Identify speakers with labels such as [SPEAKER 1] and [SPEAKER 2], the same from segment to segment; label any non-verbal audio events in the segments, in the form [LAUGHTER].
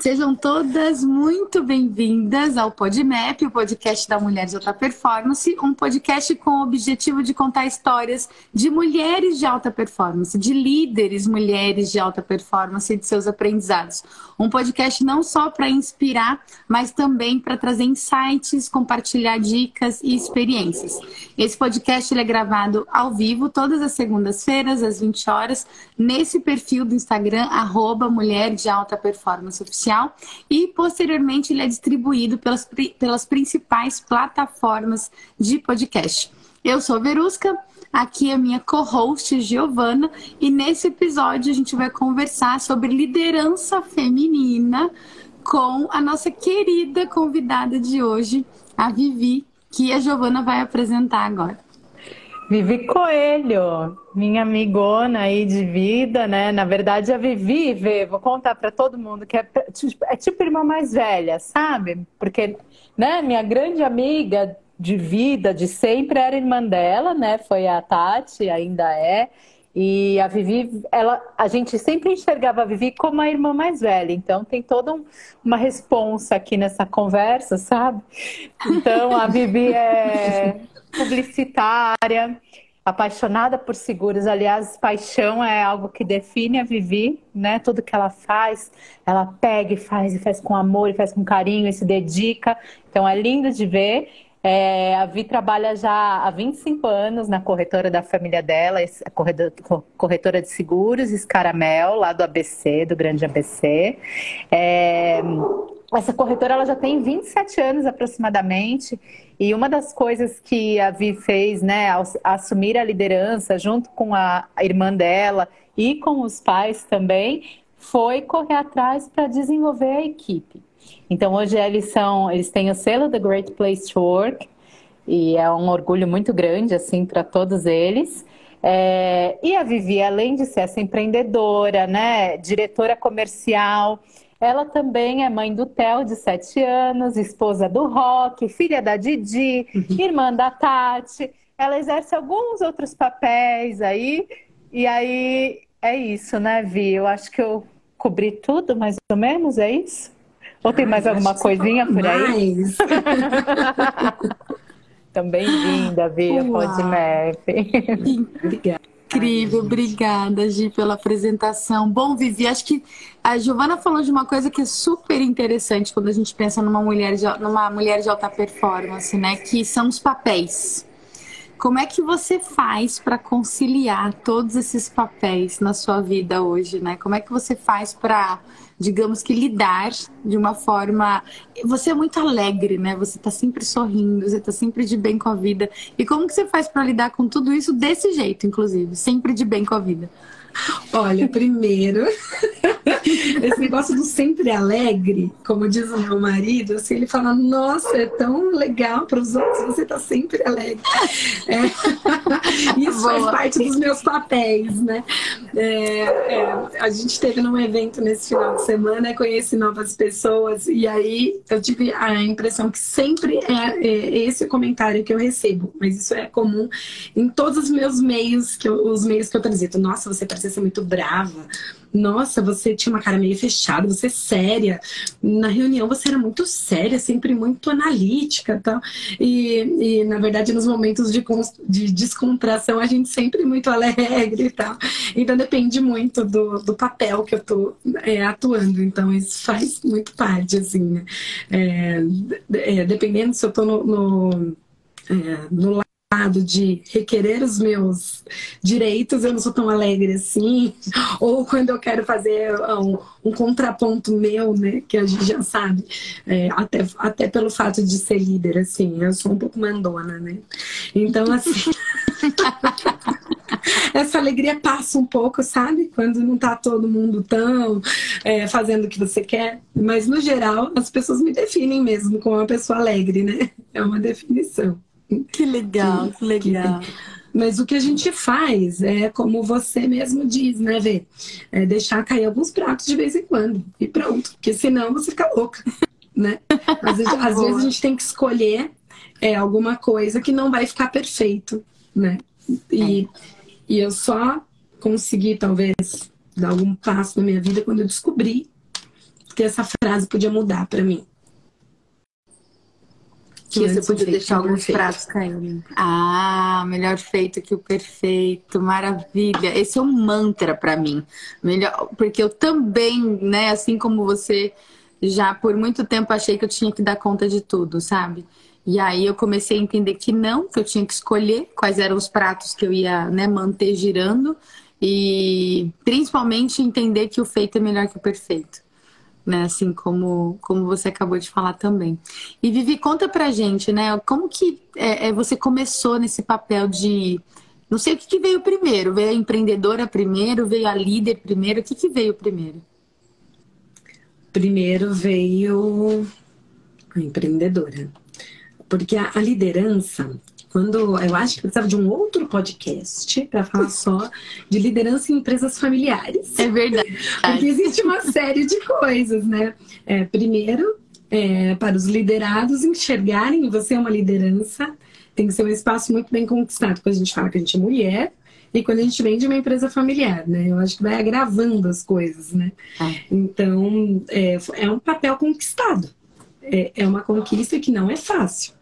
[SPEAKER 1] Sejam todas muito bem-vindas ao PodMap, o podcast da Mulheres de Alta Performance, um podcast com o objetivo de contar histórias de mulheres de alta performance, de líderes mulheres de alta performance e de seus aprendizados. Um podcast não só para inspirar, mas também para trazer insights, compartilhar dicas e experiências. Esse podcast é gravado ao vivo todas as segundas-feiras, às 20 horas, nesse perfil do Instagram, arroba Mulher de Alta Performance Oficial e posteriormente ele é distribuído pelas, pelas principais plataformas de podcast. Eu sou Verusca, aqui é a minha co-host Giovana e nesse episódio a gente vai conversar sobre liderança feminina com a nossa querida convidada de hoje, a Vivi, que a Giovana vai apresentar agora.
[SPEAKER 2] Vivi Coelho, minha amigona aí de vida, né? Na verdade, a Vivi, Vê, vou contar para todo mundo que é, tipo, é tipo irmã mais velha, sabe? Porque, né, minha grande amiga de vida, de sempre, era irmã dela, né? Foi a Tati, ainda é. E a Vivi, ela, a gente sempre enxergava a Vivi como a irmã mais velha, então tem toda um, uma responsa aqui nessa conversa, sabe? Então a Vivi é [LAUGHS] publicitária, apaixonada por seguros. Aliás, paixão é algo que define a Vivi, né? Tudo que ela faz, ela pega e faz, e faz com amor, e faz com carinho, e se dedica. Então é lindo de ver. É, a Vi trabalha já há 25 anos na corretora da família dela, corretora de seguros, Escaramel, lá do ABC, do Grande ABC. É, essa corretora ela já tem 27 anos aproximadamente e uma das coisas que a Vi fez, né, ao assumir a liderança junto com a irmã dela e com os pais também, foi correr atrás para desenvolver a equipe. Então hoje eles são, eles têm o selo The Great Place to Work e é um orgulho muito grande assim para todos eles. É, e a Vivi, além de ser essa empreendedora, né, diretora comercial, ela também é mãe do Theo, de 7 anos, esposa do Rock, filha da Didi, uhum. irmã da Tati. Ela exerce alguns outros papéis aí. E aí é isso, né, Vi? Eu acho que eu cobri tudo, mais ou menos, é isso? Ou tem mais alguma coisinha por aí? Mais. [LAUGHS] Também vinda, Vi, pode
[SPEAKER 1] Obrigada incrível, obrigada, Gi, pela apresentação. Bom, Vivi, acho que a Giovana falou de uma coisa que é super interessante quando a gente pensa numa mulher de, numa mulher de alta performance, né? Que são os papéis. Como é que você faz para conciliar todos esses papéis na sua vida hoje, né? Como é que você faz para digamos que lidar de uma forma. Você é muito alegre, né? Você tá sempre sorrindo, você tá sempre de bem com a vida. E como que você faz para lidar com tudo isso desse jeito, inclusive, sempre de bem com a vida?
[SPEAKER 3] Olha, primeiro, [LAUGHS] esse negócio do sempre alegre, como diz o meu marido, assim, ele fala: Nossa, é tão legal para os outros, você tá sempre alegre. É, [LAUGHS] isso Boa. faz parte dos meus papéis, né? É, é, a gente teve num evento nesse final de semana, conheci novas pessoas, e aí eu tive a impressão que sempre é, é esse o comentário que eu recebo, mas isso é comum em todos os meus meios, que eu, os meios que eu transito. Nossa, você parece ser muito brava. Nossa, você tinha uma cara meio fechada, você é séria. Na reunião você era muito séria, sempre muito analítica tal. E, e na verdade, nos momentos de, de descontração, a gente sempre muito alegre e tal. Então depende muito do, do papel que eu tô é, atuando. Então, isso faz muito parte, assim, né? É, é, dependendo se eu tô no, no, é, no de requerer os meus direitos, eu não sou tão alegre assim. [LAUGHS] Ou quando eu quero fazer um, um contraponto meu, né? Que a gente já sabe, é, até, até pelo fato de ser líder, assim, eu sou um pouco mandona, né? Então, assim. [LAUGHS] essa alegria passa um pouco, sabe? Quando não tá todo mundo tão é, fazendo o que você quer. Mas, no geral, as pessoas me definem mesmo como uma pessoa alegre, né? É uma definição.
[SPEAKER 1] Que legal, que, legal.
[SPEAKER 3] Mas o que a gente faz é, como você mesmo diz, né, Vê? É deixar cair alguns pratos de vez em quando. E pronto. Porque senão você fica louca, [LAUGHS] né? Às vezes, às vezes a gente tem que escolher é, alguma coisa que não vai ficar perfeito, né? E, é. e eu só consegui, talvez, dar algum passo na minha vida quando eu descobri que essa frase podia mudar para mim.
[SPEAKER 1] Que você podia deixar alguns pratos caindo. Ah, melhor feito que o perfeito, maravilha. Esse é um mantra para mim. Melhor, porque eu também, né, assim como você, já por muito tempo achei que eu tinha que dar conta de tudo, sabe? E aí eu comecei a entender que não, que eu tinha que escolher quais eram os pratos que eu ia né, manter girando e principalmente entender que o feito é melhor que o perfeito né? Assim como, como você acabou de falar também. E Vivi, conta pra gente, né? Como que é, é, você começou nesse papel de. Não sei o que, que, veio primeiro. Veio a empreendedora primeiro? Veio a líder primeiro? O que, que veio primeiro?
[SPEAKER 3] Primeiro veio a empreendedora. Porque a, a liderança, quando eu acho que precisava de um outro podcast para falar só de liderança em empresas familiares.
[SPEAKER 1] É verdade.
[SPEAKER 3] Porque existe uma série de coisas, né? É, primeiro, é, para os liderados enxergarem você é uma liderança, tem que ser um espaço muito bem conquistado. Quando a gente fala que a gente é mulher, e quando a gente vem de uma empresa familiar, né? Eu acho que vai agravando as coisas, né? Ah. Então, é, é um papel conquistado. É, é uma conquista que não é fácil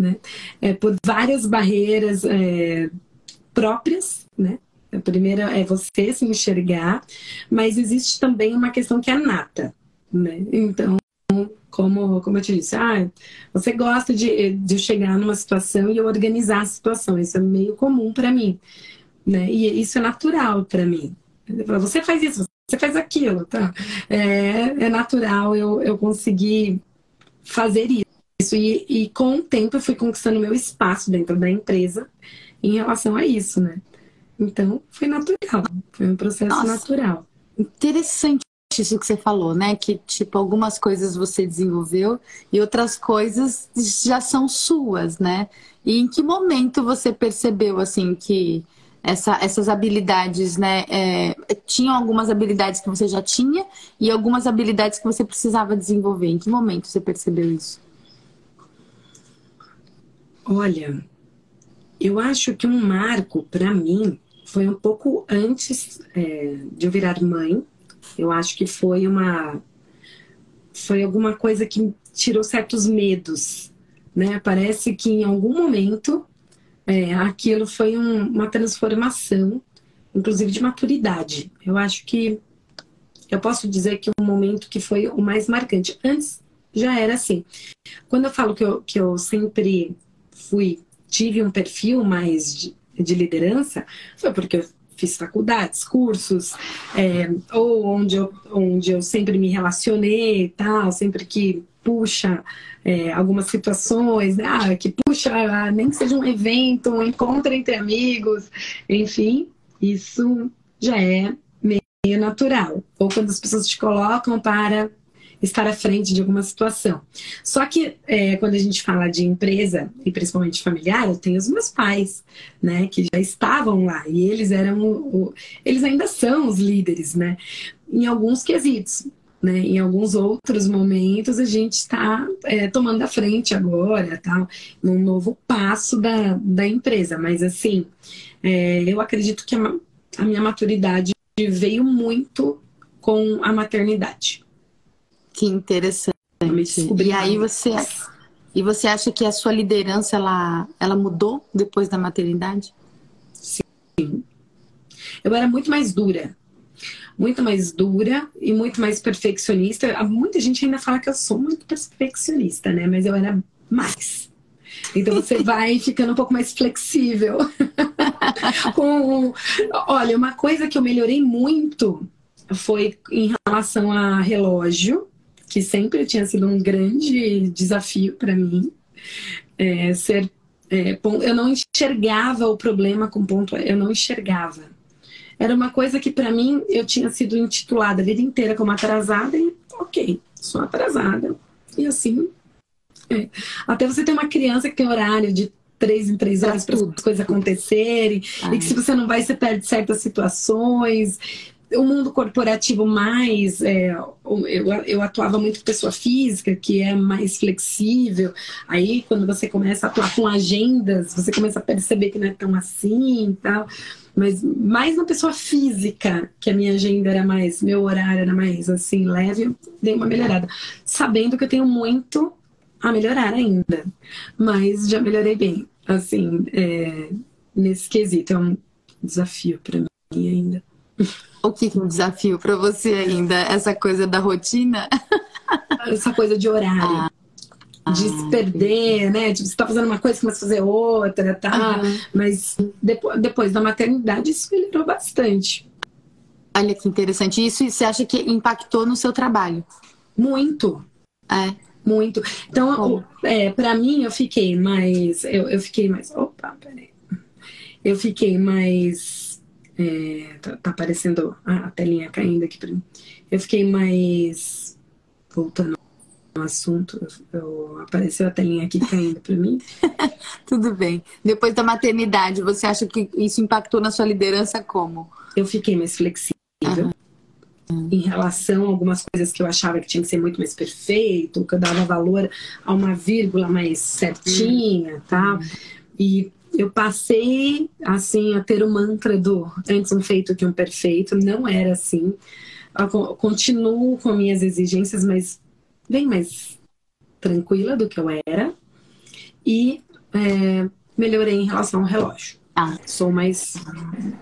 [SPEAKER 3] né? É, por várias barreiras é, próprias, né? A primeira é você se enxergar, mas existe também uma questão que é nata, né? Então, como, como eu te disse, ah, você gosta de, de chegar numa situação e organizar a situação. Isso é meio comum para mim, né? E isso é natural para mim. Você faz isso, você faz aquilo, tá? É, é natural eu, eu conseguir fazer isso isso. E, e com o tempo eu fui conquistando meu espaço dentro da empresa em relação a isso, né? Então foi natural, foi um processo Nossa, natural.
[SPEAKER 1] Interessante isso que você falou, né? Que tipo algumas coisas você desenvolveu e outras coisas já são suas, né? E em que momento você percebeu assim que essa, essas habilidades, né? É, tinham algumas habilidades que você já tinha e algumas habilidades que você precisava desenvolver. Em que momento você percebeu isso?
[SPEAKER 3] Olha, eu acho que um marco para mim foi um pouco antes é, de eu virar mãe. Eu acho que foi uma foi alguma coisa que tirou certos medos, né? Parece que em algum momento é, aquilo foi um, uma transformação, inclusive de maturidade. Eu acho que eu posso dizer que um momento que foi o mais marcante. Antes já era assim. Quando eu falo que eu, que eu sempre fui tive um perfil mais de, de liderança foi porque eu fiz faculdades, cursos, é, ou onde eu, onde eu sempre me relacionei e tal, sempre que puxa é, algumas situações, né? ah, que puxa, nem que seja um evento, um encontro entre amigos, enfim, isso já é meio natural. Ou quando as pessoas te colocam para estar à frente de alguma situação. Só que é, quando a gente fala de empresa, e principalmente familiar, eu tenho os meus pais, né, que já estavam lá, e eles eram, o, o, eles ainda são os líderes, né, em alguns quesitos. Né? Em alguns outros momentos a gente está é, tomando a frente agora, tal, num novo passo da, da empresa. Mas assim, é, eu acredito que a, a minha maturidade veio muito com a maternidade.
[SPEAKER 1] Que interessante. E aí você e você acha que a sua liderança ela, ela mudou depois da maternidade?
[SPEAKER 3] Sim. Eu era muito mais dura. Muito mais dura e muito mais perfeccionista. Muita gente ainda fala que eu sou muito perfeccionista, né? Mas eu era mais. Então você [LAUGHS] vai ficando um pouco mais flexível. [LAUGHS] Com, olha, uma coisa que eu melhorei muito foi em relação a relógio que sempre tinha sido um grande desafio para mim. É, ser, é, eu não enxergava o problema com ponto, eu não enxergava. Era uma coisa que para mim eu tinha sido intitulada a vida inteira como atrasada e ok, sou atrasada. E assim, é. até você ter uma criança que tem horário de três em três horas para as coisas acontecerem, Ai. e que se você não vai, você perde certas situações o mundo corporativo mais é, eu, eu atuava muito pessoa física que é mais flexível aí quando você começa a atuar com agendas você começa a perceber que não é tão assim e tal mas mais na pessoa física, que a minha agenda era mais, meu horário era mais assim, leve, eu dei uma melhorada. Sabendo que eu tenho muito a melhorar ainda, mas já melhorei bem, assim, é, nesse quesito. É um desafio para mim ainda. [LAUGHS]
[SPEAKER 1] O que é um desafio para você ainda? Essa coisa da rotina? [LAUGHS]
[SPEAKER 3] Essa coisa de horário. Ah, de se perder, né? Tipo, você tá fazendo uma coisa, começa a fazer outra, tá? Uhum. Mas depois, depois da maternidade, isso melhorou bastante.
[SPEAKER 1] Olha que interessante. Isso você acha que impactou no seu trabalho?
[SPEAKER 3] Muito. É. Muito. Então, é, para mim, eu fiquei mais. Eu, eu fiquei mais. Opa, peraí. Eu fiquei mais. É, tá, tá, aparecendo a telinha caindo aqui pra mim. Eu fiquei mais. Voltando ao assunto, eu, apareceu a telinha aqui caindo para mim. [LAUGHS]
[SPEAKER 1] Tudo bem. Depois da maternidade, você acha que isso impactou na sua liderança como?
[SPEAKER 3] Eu fiquei mais flexível. Uhum em relação a algumas coisas que eu achava que tinha que ser muito mais perfeito, que eu dava valor a uma vírgula mais certinha, tá? E eu passei assim a ter o mantra do antes um feito que um perfeito, não era assim. Eu continuo com minhas exigências, mas bem mais tranquila do que eu era e é, melhorei em relação ao relógio. Ah. Sou mais.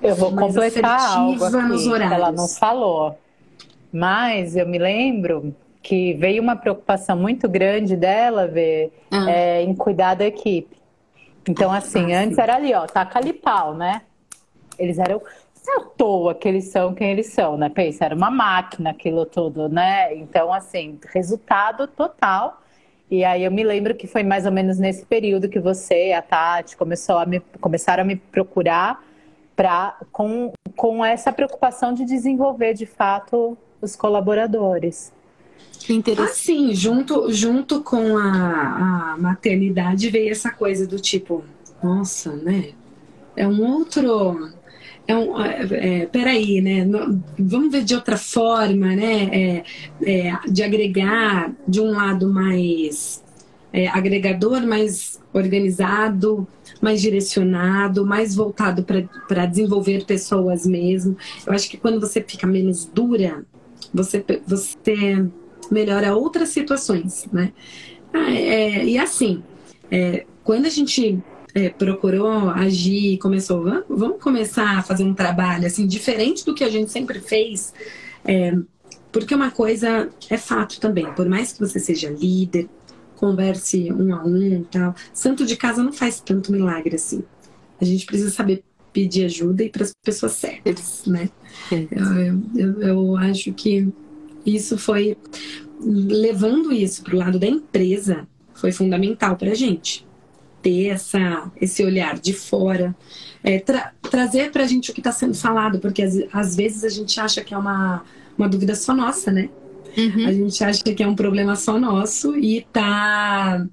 [SPEAKER 2] Eu vou mais completar algo aqui, nos horários. ela não falou. Mas eu me lembro que veio uma preocupação muito grande dela ver ah. é, em cuidar da equipe. Então, assim, ah, antes era ali, ó, taca ali pau, né? Eles eram à toa que eles são quem eles são, né? Pensa, era uma máquina aquilo tudo, né? Então, assim, resultado total. E aí eu me lembro que foi mais ou menos nesse período que você, a Tati, começou a me, começaram a me procurar pra, com, com essa preocupação de desenvolver de fato os colaboradores.
[SPEAKER 3] Assim, junto, junto com a, a maternidade veio essa coisa do tipo, nossa, né? É um outro. É um, é, é peraí, né? Vamos ver de outra forma, né? É, é, de agregar de um lado mais é, agregador, mais organizado, mais direcionado, mais voltado para desenvolver pessoas mesmo. Eu acho que quando você fica menos dura, você, você melhora outras situações, né? Ah, é, e assim, é, quando a gente é, procurou agir, começou, vamos, vamos, começar a fazer um trabalho assim diferente do que a gente sempre fez, é, porque uma coisa é fato também, por mais que você seja líder, converse um a um, tal, santo de casa não faz tanto milagre assim. A gente precisa saber pedir ajuda e para as pessoas certas, né? Eu, eu, eu, acho que isso foi levando isso para o lado da empresa foi fundamental para a gente ter essa, esse olhar de fora, é, tra trazer para a gente o que está sendo falado, porque às, às, vezes a gente acha que é uma, uma dúvida só nossa, né? Uhum. A gente acha que é um problema só nosso e tá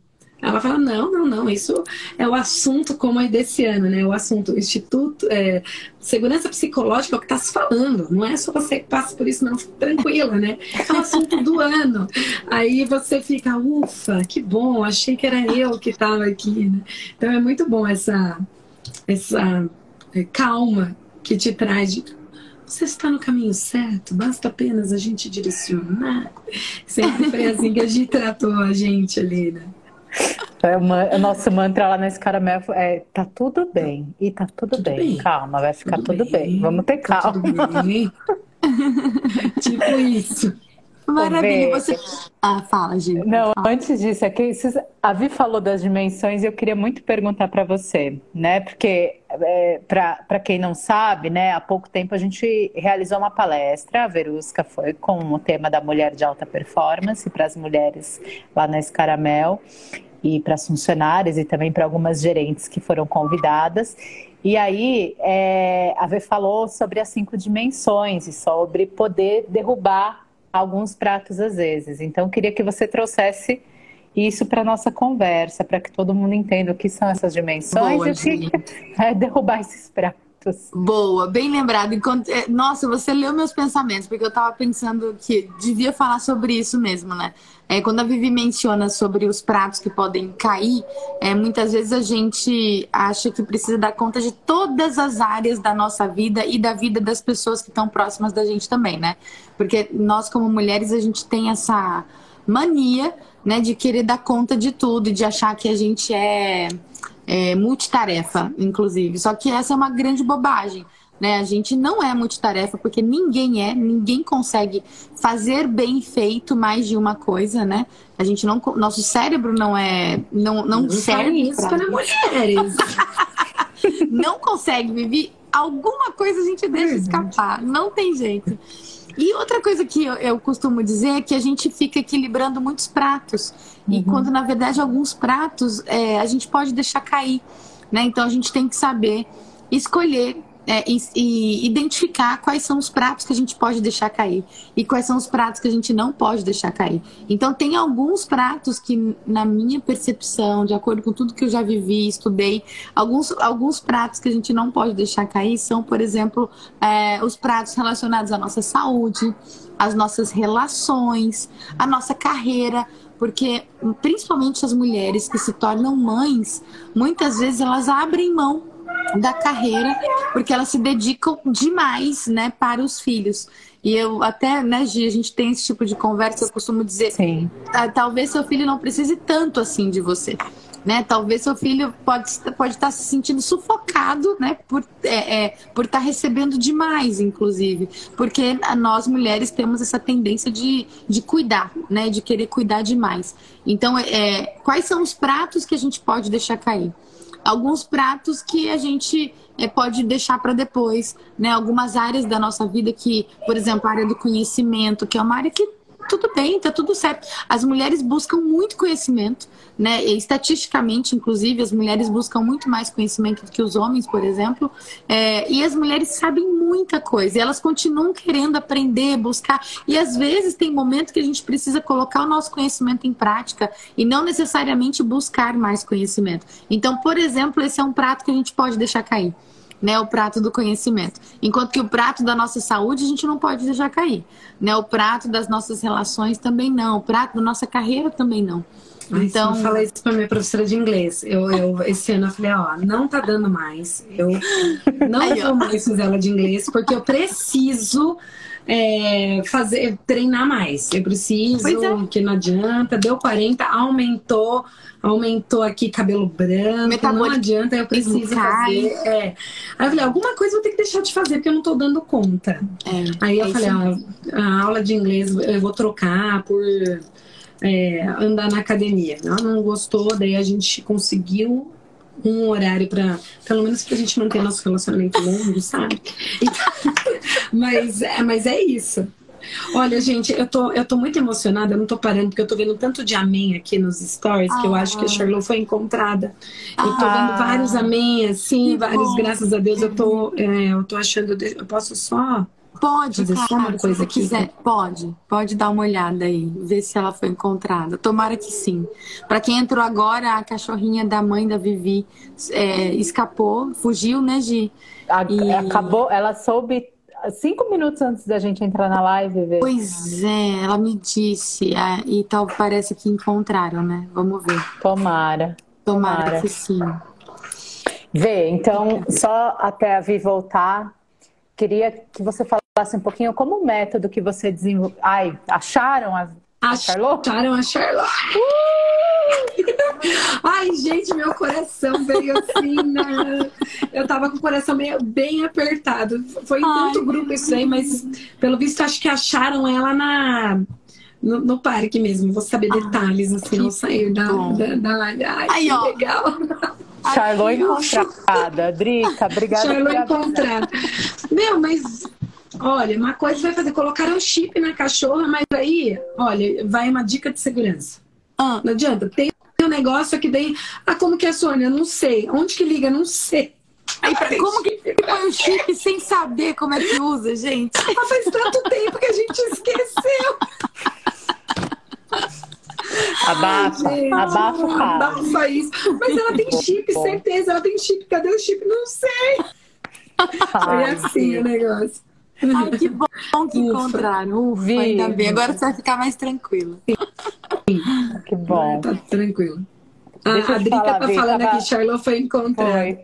[SPEAKER 3] ela fala, não, não, não, isso é o assunto como é desse ano, né? O assunto, Instituto é, Segurança Psicológica é o que está se falando, não é só você que passa por isso, não, tranquila, né? É o assunto do ano. Aí você fica, ufa, que bom, achei que era eu que estava aqui, né? Então é muito bom essa, essa é, calma que te traz de você está no caminho certo, basta apenas a gente direcionar. Sempre foi assim que a gente tratou a gente ali, né?
[SPEAKER 2] É uma, o nosso mantra lá na Escaramel é tá tudo bem. E tá tudo, tudo bem. bem. Calma, vai ficar tudo, tudo bem. bem. Vamos ter tá calma. [LAUGHS]
[SPEAKER 3] tipo isso.
[SPEAKER 1] Maravilha. Você... Ah, fala, gente.
[SPEAKER 2] Não, antes disso, é que a Vi falou das dimensões e eu queria muito perguntar para você, né? Porque, é, para quem não sabe, né, há pouco tempo a gente realizou uma palestra, a Verusca foi com o tema da mulher de alta performance para as mulheres lá na Escaramel e para as funcionárias e também para algumas gerentes que foram convidadas. E aí, é, a Vê falou sobre as cinco dimensões e sobre poder derrubar alguns pratos às vezes. Então, queria que você trouxesse isso para nossa conversa, para que todo mundo entenda o que são essas dimensões Boa, e o que [LAUGHS] é derrubar esses pratos.
[SPEAKER 1] Boa, bem lembrado. Enquanto, é, nossa, você leu meus pensamentos, porque eu tava pensando que devia falar sobre isso mesmo, né? É, quando a Vivi menciona sobre os pratos que podem cair, é, muitas vezes a gente acha que precisa dar conta de todas as áreas da nossa vida e da vida das pessoas que estão próximas da gente também, né? Porque nós, como mulheres, a gente tem essa mania né, de querer dar conta de tudo de achar que a gente é, é multitarefa, inclusive. Só que essa é uma grande bobagem. Né? A gente não é multitarefa porque ninguém é, ninguém consegue fazer bem feito mais de uma coisa, né? A gente não, nosso cérebro não é, não, não, não serve
[SPEAKER 3] isso para mulheres. [LAUGHS]
[SPEAKER 1] não consegue viver alguma coisa a gente deixa escapar, não tem jeito. E outra coisa que eu, eu, costumo dizer é que a gente fica equilibrando muitos pratos. Uhum. E quando, na verdade, alguns pratos é, a gente pode deixar cair. Né? Então a gente tem que saber escolher é, e, e, identificar quais são os pratos que a gente pode deixar cair e quais são os pratos que a gente não pode deixar cair. Então, tem alguns pratos que, na minha percepção, de acordo com tudo que eu já vivi, estudei, alguns, alguns pratos que a gente não pode deixar cair são, por exemplo, é, os pratos relacionados à nossa saúde, às nossas relações, à nossa carreira porque principalmente as mulheres que se tornam mães, muitas vezes elas abrem mão da carreira, porque elas se dedicam demais, né, para os filhos. E eu até, né, Gi, a gente tem esse tipo de conversa, eu costumo dizer, Sim. Ah, talvez seu filho não precise tanto assim de você. Né? Talvez seu filho pode, pode estar se sentindo sufocado, né? Por é, é, por estar recebendo demais, inclusive, porque nós mulheres temos essa tendência de, de cuidar, né? De querer cuidar demais. Então, é, quais são os pratos que a gente pode deixar cair? Alguns pratos que a gente é, pode deixar para depois, né? Algumas áreas da nossa vida que, por exemplo, a área do conhecimento, que é uma área que tudo bem, tá tudo certo. As mulheres buscam muito conhecimento, né? E, estatisticamente, inclusive, as mulheres buscam muito mais conhecimento do que os homens, por exemplo. É, e as mulheres sabem muita coisa. E elas continuam querendo aprender, buscar. E às vezes tem momentos que a gente precisa colocar o nosso conhecimento em prática e não necessariamente buscar mais conhecimento. Então, por exemplo, esse é um prato que a gente pode deixar cair né, o prato do conhecimento. Enquanto que o prato da nossa saúde a gente não pode deixar cair, né? O prato das nossas relações também não, o prato da nossa carreira também não.
[SPEAKER 3] Ai, então, eu falei isso para minha professora de inglês. Eu, eu esse ano eu falei, ó, não tá dando mais. Eu não Aí, vou mais fazer ela de inglês porque eu preciso é, fazer treinar mais. Eu preciso, é. que não adianta. Deu 40, aumentou aumentou aqui cabelo branco, Metabolismo. não adianta, eu preciso fazer. É. Aí eu falei, alguma coisa eu vou ter que deixar de fazer, porque eu não tô dando conta. É, Aí eu é falei, ah, a aula de inglês eu vou trocar por é, andar na academia. Ela não gostou, daí a gente conseguiu um horário para pelo menos pra gente manter nosso relacionamento longo, sabe? Então, [LAUGHS] mas, é, mas é isso. Olha, gente, eu tô, eu tô muito emocionada, eu não tô parando, porque eu tô vendo tanto de amém aqui nos stories, ah. que eu acho que a Charlotte foi encontrada. Eu tô ah. vendo vários amém, assim, vários, bom. graças a Deus, eu tô, é, eu tô achando, eu posso só
[SPEAKER 1] Pode, fazer cara, só uma coisa se quiser. Pode, pode dar uma olhada aí, ver se ela foi encontrada. Tomara que sim. Para quem entrou agora, a cachorrinha da mãe da Vivi é, escapou, fugiu, né, Gi?
[SPEAKER 2] A, e... Acabou, ela soube cinco minutos antes da gente entrar na live. Ver.
[SPEAKER 1] Pois é, ela me disse. É, e tal, parece que encontraram, né? Vamos ver.
[SPEAKER 2] Tomara.
[SPEAKER 1] Tomara, Tomara. que sim.
[SPEAKER 2] Vê, então, só até a Vi voltar, queria que você falasse um pouquinho como o método que você desenvolveu. Ai, acharam a,
[SPEAKER 3] a Charlotte? Acharam a Charlotte. Uh! Ai, gente, meu coração veio assim, né? Eu tava com o coração meio, bem apertado. Foi em tanto grupo isso aí, mas pelo visto acho que acharam ela na. No, no parque mesmo, vou saber detalhes, assim, não saiu da, da, da. Ai, Aí, que ó. legal.
[SPEAKER 2] Charlot encontrada. Drica, obrigada.
[SPEAKER 3] Charlot encontrada. Meu, mas olha, uma coisa vai fazer, colocaram um chip na cachorra, mas aí, olha, vai uma dica de segurança. Ah. Não adianta, tem um negócio que daí. Ah, como que é, Sônia? Não sei. Onde que liga? Não sei.
[SPEAKER 1] Aí, como que põe o chip sem saber como é que usa, gente?
[SPEAKER 3] Ah, faz tanto tempo que a gente esqueceu.
[SPEAKER 2] Abafa, Ai, abafa,
[SPEAKER 3] abafa isso. Mas ela tem chip, certeza. Ela tem chip. Cadê o chip? Não sei. Foi assim o negócio.
[SPEAKER 1] Ai, que bom que Ufa. encontraram. Ufa, Vi. ainda bem. Agora você vai ficar mais tranquila.
[SPEAKER 2] Que bom.
[SPEAKER 3] Tá tranquilo. a Drica falar, tá falando tava... aqui, Charlotte foi encontrada.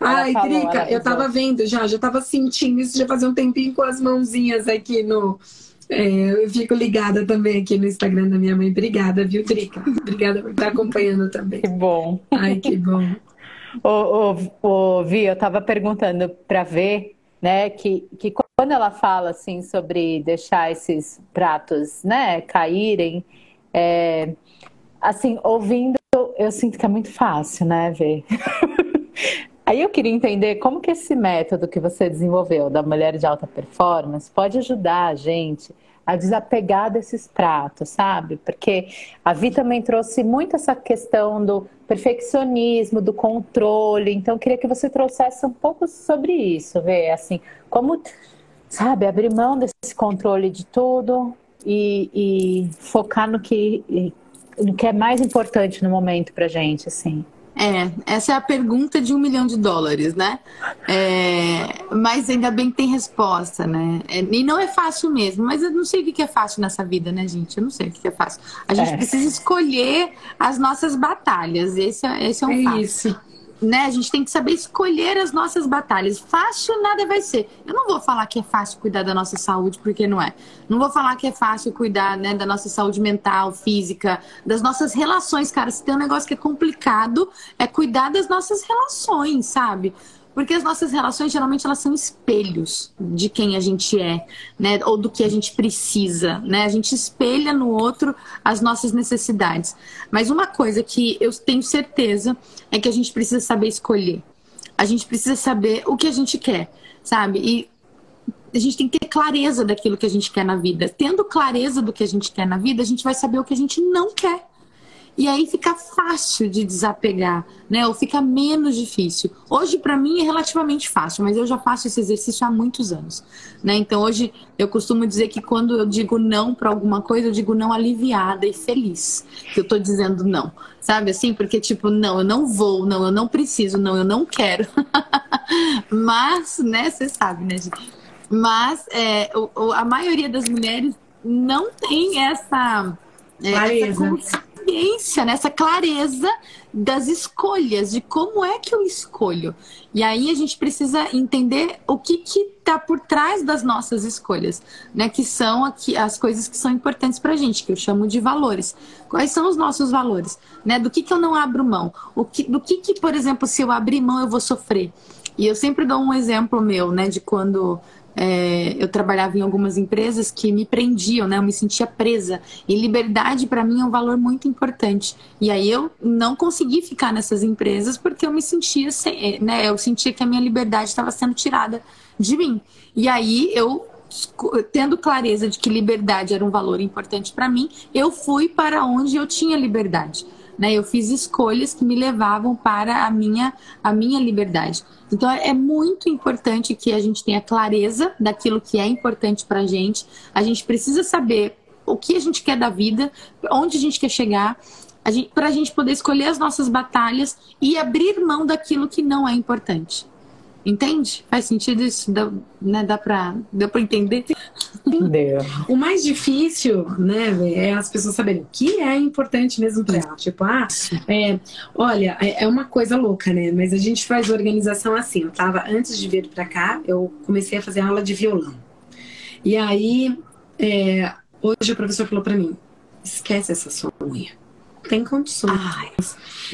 [SPEAKER 3] Ai, falou, Drica, eu tava vendo já, já tava sentindo isso já fazia um tempinho com as mãozinhas aqui no. É, eu fico ligada também aqui no Instagram da minha mãe. Obrigada, viu, Drica? [LAUGHS] Obrigada por estar acompanhando também.
[SPEAKER 2] Que bom.
[SPEAKER 3] Ai, que bom.
[SPEAKER 2] Ô, ô, ô Vi, eu tava perguntando para ver, né, que, que quando ela fala assim sobre deixar esses pratos, né, caírem, é, assim, ouvindo, eu sinto que é muito fácil, né, ver. [LAUGHS] Aí eu queria entender como que esse método que você desenvolveu da mulher de alta performance pode ajudar a gente a desapegar desses pratos, sabe? Porque a Vi também trouxe muito essa questão do perfeccionismo, do controle. Então, queria que você trouxesse um pouco sobre isso, ver assim, como, sabe, abrir mão desse controle de tudo e, e focar no que, no que é mais importante no momento pra gente, assim.
[SPEAKER 1] É, essa é a pergunta de um milhão de dólares, né? É, mas ainda bem que tem resposta, né? É, e não é fácil mesmo, mas eu não sei o que é fácil nessa vida, né, gente? Eu não sei o que é fácil. A gente é. precisa escolher as nossas batalhas. Esse é, esse é um
[SPEAKER 3] é
[SPEAKER 1] fato.
[SPEAKER 3] Isso
[SPEAKER 1] né? A gente tem que saber escolher as nossas batalhas. Fácil nada vai ser. Eu não vou falar que é fácil cuidar da nossa saúde, porque não é. Não vou falar que é fácil cuidar né, da nossa saúde mental, física, das nossas relações, cara. Se tem um negócio que é complicado, é cuidar das nossas relações, sabe? Porque as nossas relações, geralmente, elas são espelhos de quem a gente é, né? Ou do que a gente precisa, né? A gente espelha no outro as nossas necessidades. Mas uma coisa que eu tenho certeza é que a gente precisa saber escolher. A gente precisa saber o que a gente quer, sabe? E a gente tem que ter clareza daquilo que a gente quer na vida. Tendo clareza do que a gente quer na vida, a gente vai saber o que a gente não quer. E aí fica fácil de desapegar, né? Ou fica menos difícil. Hoje, para mim, é relativamente fácil, mas eu já faço esse exercício há muitos anos, né? Então, hoje, eu costumo dizer que quando eu digo não para alguma coisa, eu digo não aliviada e feliz. Que eu tô dizendo não, sabe assim? Porque, tipo, não, eu não vou, não, eu não preciso, não, eu não quero. [LAUGHS] mas, né, você sabe, né, gente? Mas é, a maioria das mulheres não tem essa.
[SPEAKER 3] É, essa
[SPEAKER 1] consciência, nessa clareza das escolhas, de como é que eu escolho. E aí a gente precisa entender o que está por trás das nossas escolhas, né? Que são aqui as coisas que são importantes para a gente, que eu chamo de valores. Quais são os nossos valores? Né? Do que, que eu não abro mão? O que, do que, que, por exemplo, se eu abrir mão, eu vou sofrer? E eu sempre dou um exemplo meu, né, de quando é, eu trabalhava em algumas empresas que me prendiam, né? Eu me sentia presa. E liberdade para mim é um valor muito importante. E aí eu não consegui ficar nessas empresas porque eu me sentia, sem, né? Eu sentia que a minha liberdade estava sendo tirada de mim. E aí eu tendo clareza de que liberdade era um valor importante para mim, eu fui para onde eu tinha liberdade. Né? Eu fiz escolhas que me levavam para a minha, a minha liberdade. Então é muito importante que a gente tenha clareza daquilo que é importante para a gente. A gente precisa saber o que a gente quer da vida, onde a gente quer chegar, para a gente poder escolher as nossas batalhas e abrir mão daquilo que não é importante. Entende? Faz sentido isso? Dá, né, dá pra, deu pra entender?
[SPEAKER 3] Deu. O mais difícil, né, é as pessoas saberem o que é importante mesmo pra ela. Tipo, ah, é, olha, é, é uma coisa louca, né? Mas a gente faz organização assim. Eu tava, antes de vir pra cá, eu comecei a fazer aula de violão. E aí, é, hoje o professor falou pra mim: esquece essa sua unha tem condições. Ai,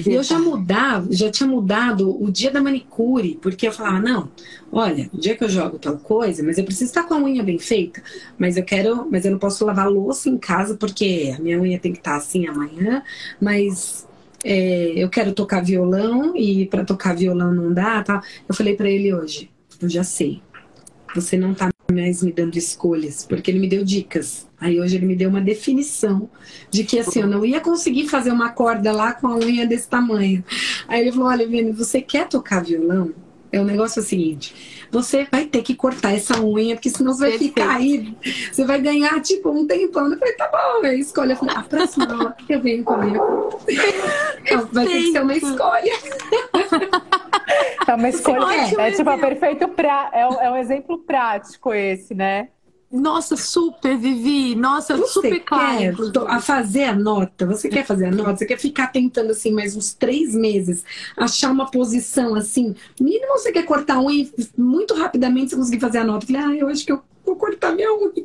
[SPEAKER 3] e eu já mudava, já tinha mudado o dia da manicure, porque eu falava, não, olha, o dia que eu jogo tal coisa, mas eu preciso estar com a unha bem feita, mas eu quero, mas eu não posso lavar louça em casa porque a minha unha tem que estar assim amanhã, mas é, eu quero tocar violão e para tocar violão não dá, tá? Eu falei para ele hoje, eu já sei. Você não tá mais me dando escolhas, porque ele me deu dicas. Aí hoje ele me deu uma definição de que assim, eu não ia conseguir fazer uma corda lá com a unha desse tamanho. Aí ele falou: olha, Vini, você quer tocar violão? É o um negócio é o seguinte: você vai ter que cortar essa unha, porque senão você vai ficar aí. Você vai ganhar, tipo, um tempão. Eu falei, tá bom, aí escolha. Eu falei, a próxima aula eu venho com a minha. [LAUGHS] Vai ter que ser uma escolha. [LAUGHS]
[SPEAKER 2] É uma escolha. É, é tipo, é perfeito pra, é, um, é um exemplo prático esse, né?
[SPEAKER 1] Nossa, super, Vivi. Nossa,
[SPEAKER 3] você
[SPEAKER 1] super
[SPEAKER 3] claro. Quer a fazer a nota? Você quer fazer a nota? Você quer ficar tentando assim mais uns três meses, achar uma posição assim? Mínimo você quer cortar um e muito rapidamente você conseguir fazer a nota. Falei, ah, eu acho que eu vou cortar minha unha. [LAUGHS]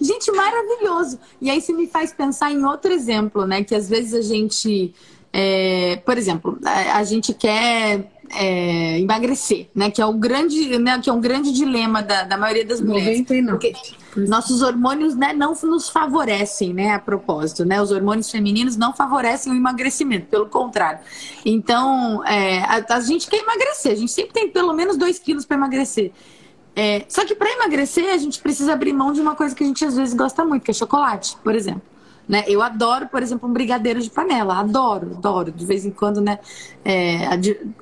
[SPEAKER 1] gente, maravilhoso. E aí você me faz pensar em outro exemplo, né? Que às vezes a gente, é, por exemplo, a, a gente quer é, emagrecer, né? Que é o grande, né? Que é um grande dilema da, da maioria das mulheres.
[SPEAKER 3] 99. Porque
[SPEAKER 1] nossos hormônios né, não nos favorecem, né? A propósito, né? Os hormônios femininos não favorecem o emagrecimento, pelo contrário. Então, é, a, a, gente quer emagrecer, a gente sempre tem pelo menos 2 quilos para emagrecer. É, só que para emagrecer, a gente precisa abrir mão de uma coisa que a gente às vezes gosta muito, que é chocolate, por exemplo. Né? Eu adoro, por exemplo, um brigadeiro de panela. Adoro, adoro. De vez em quando, né? É,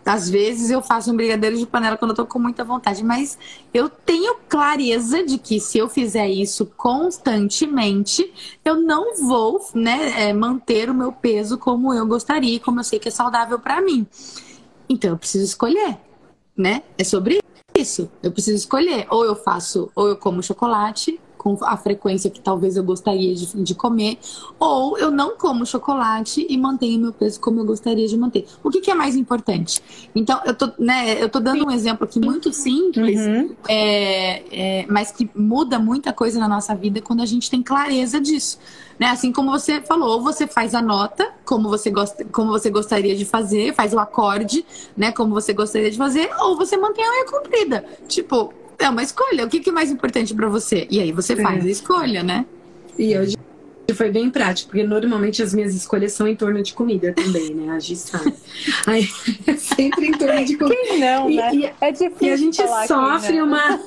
[SPEAKER 1] às vezes eu faço um brigadeiro de panela quando eu tô com muita vontade. Mas eu tenho clareza de que se eu fizer isso constantemente, eu não vou né, é, manter o meu peso como eu gostaria, como eu sei que é saudável para mim. Então eu preciso escolher, né? É sobre isso. Eu preciso escolher. Ou eu faço, ou eu como chocolate, com a frequência que talvez eu gostaria de, de comer, ou eu não como chocolate e mantenho meu peso como eu gostaria de manter. O que, que é mais importante? Então, eu tô, né, eu tô dando um exemplo aqui muito simples, uhum. é, é, mas que muda muita coisa na nossa vida quando a gente tem clareza disso. Né? Assim como você falou, ou você faz a nota, como você, gosta, como você gostaria de fazer, faz o acorde, né? Como você gostaria de fazer, ou você mantém a unha comprida. Tipo, é uma escolha. O que, é mais importante para você? E aí você faz é. a escolha, né?
[SPEAKER 3] E hoje foi bem prático, porque normalmente as minhas escolhas são em torno de comida também, né? A gente sabe. [LAUGHS] Aí, é [LAUGHS] sempre em torno de comida.
[SPEAKER 2] Quem não, né? E, é difícil.
[SPEAKER 3] E a gente sofre uma.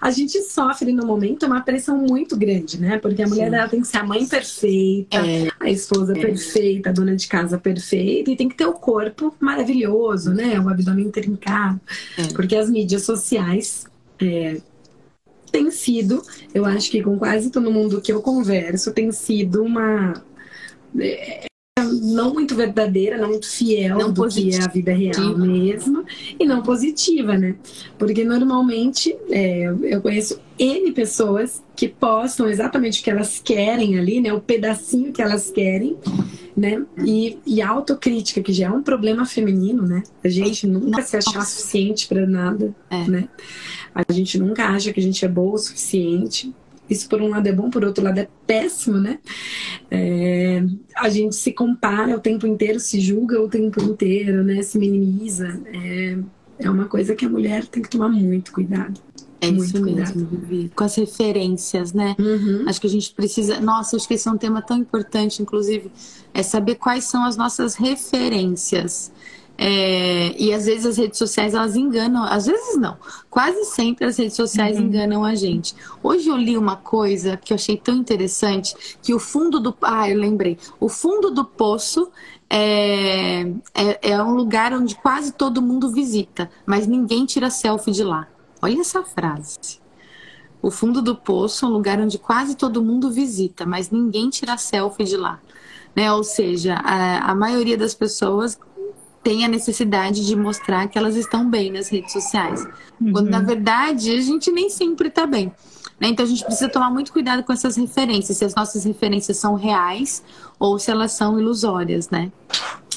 [SPEAKER 3] A gente sofre no momento uma pressão muito grande, né? Porque a mulher ela tem que ser a mãe perfeita, é. a esposa é. perfeita, a dona de casa perfeita, e tem que ter o corpo maravilhoso, né? O abdômen trincado. É. Porque as mídias sociais é, tem sido, eu acho que com quase todo mundo que eu converso, tem sido uma. Não muito verdadeira, não muito fiel não do positiva. que é a vida real mesmo, e não positiva, né? Porque normalmente é, eu conheço N pessoas que postam exatamente o que elas querem ali, né? O pedacinho que elas querem, né? E, e autocrítica, que já é um problema feminino, né? A gente nunca se achar suficiente para nada, é. né? A gente nunca acha que a gente é boa o suficiente. Isso, por um lado, é bom, por outro lado, é péssimo, né? É, a gente se compara o tempo inteiro, se julga o tempo inteiro, né? Se minimiza. É, é uma coisa que a mulher tem que tomar muito cuidado.
[SPEAKER 1] É muito isso cuidado. mesmo, Vivi. Com as referências, né? Uhum. Acho que a gente precisa. Nossa, acho que esse é um tema tão importante, inclusive, é saber quais são as nossas referências. É, e às vezes as redes sociais elas enganam, às vezes não, quase sempre as redes sociais uhum. enganam a gente. Hoje eu li uma coisa que eu achei tão interessante que o fundo do ah eu lembrei, o fundo do poço é, é, é um lugar onde quase todo mundo visita, mas ninguém tira selfie de lá. Olha essa frase. O fundo do poço é um lugar onde quase todo mundo visita, mas ninguém tira selfie de lá. Né? Ou seja, a, a maioria das pessoas tem a necessidade de mostrar que elas estão bem nas redes sociais. Uhum. Quando, na verdade, a gente nem sempre está bem. Né? Então, a gente precisa tomar muito cuidado com essas referências, se as nossas referências são reais ou se elas são ilusórias, né?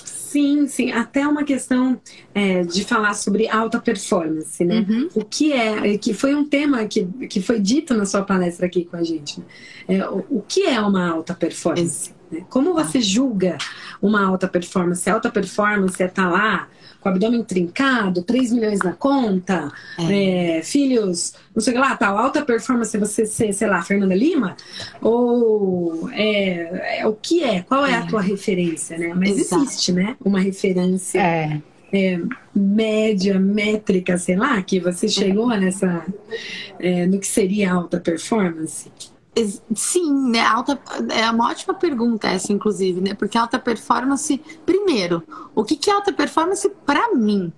[SPEAKER 3] Sim, sim. Até uma questão é, de falar sobre alta performance, né? Uhum. O que é, que foi um tema que, que foi dito na sua palestra aqui com a gente. Né? É, o, o que é uma alta performance? Né? Como você julga uma alta performance? Alta performance é estar tá lá com o abdômen trincado, 3 milhões na conta, é. É, filhos, não sei lá, tal, alta performance é você ser, sei lá, Fernanda Lima? Ou é, é o que é? Qual é, a é. tua referência, né? Mas Exato. existe, né? Uma referência.
[SPEAKER 2] É,
[SPEAKER 3] média, métrica, sei lá, que você chegou nessa é, no que seria alta performance?
[SPEAKER 1] Sim, né? Alta, é uma ótima pergunta essa, inclusive, né? Porque alta performance, primeiro, o que, que é alta performance para mim?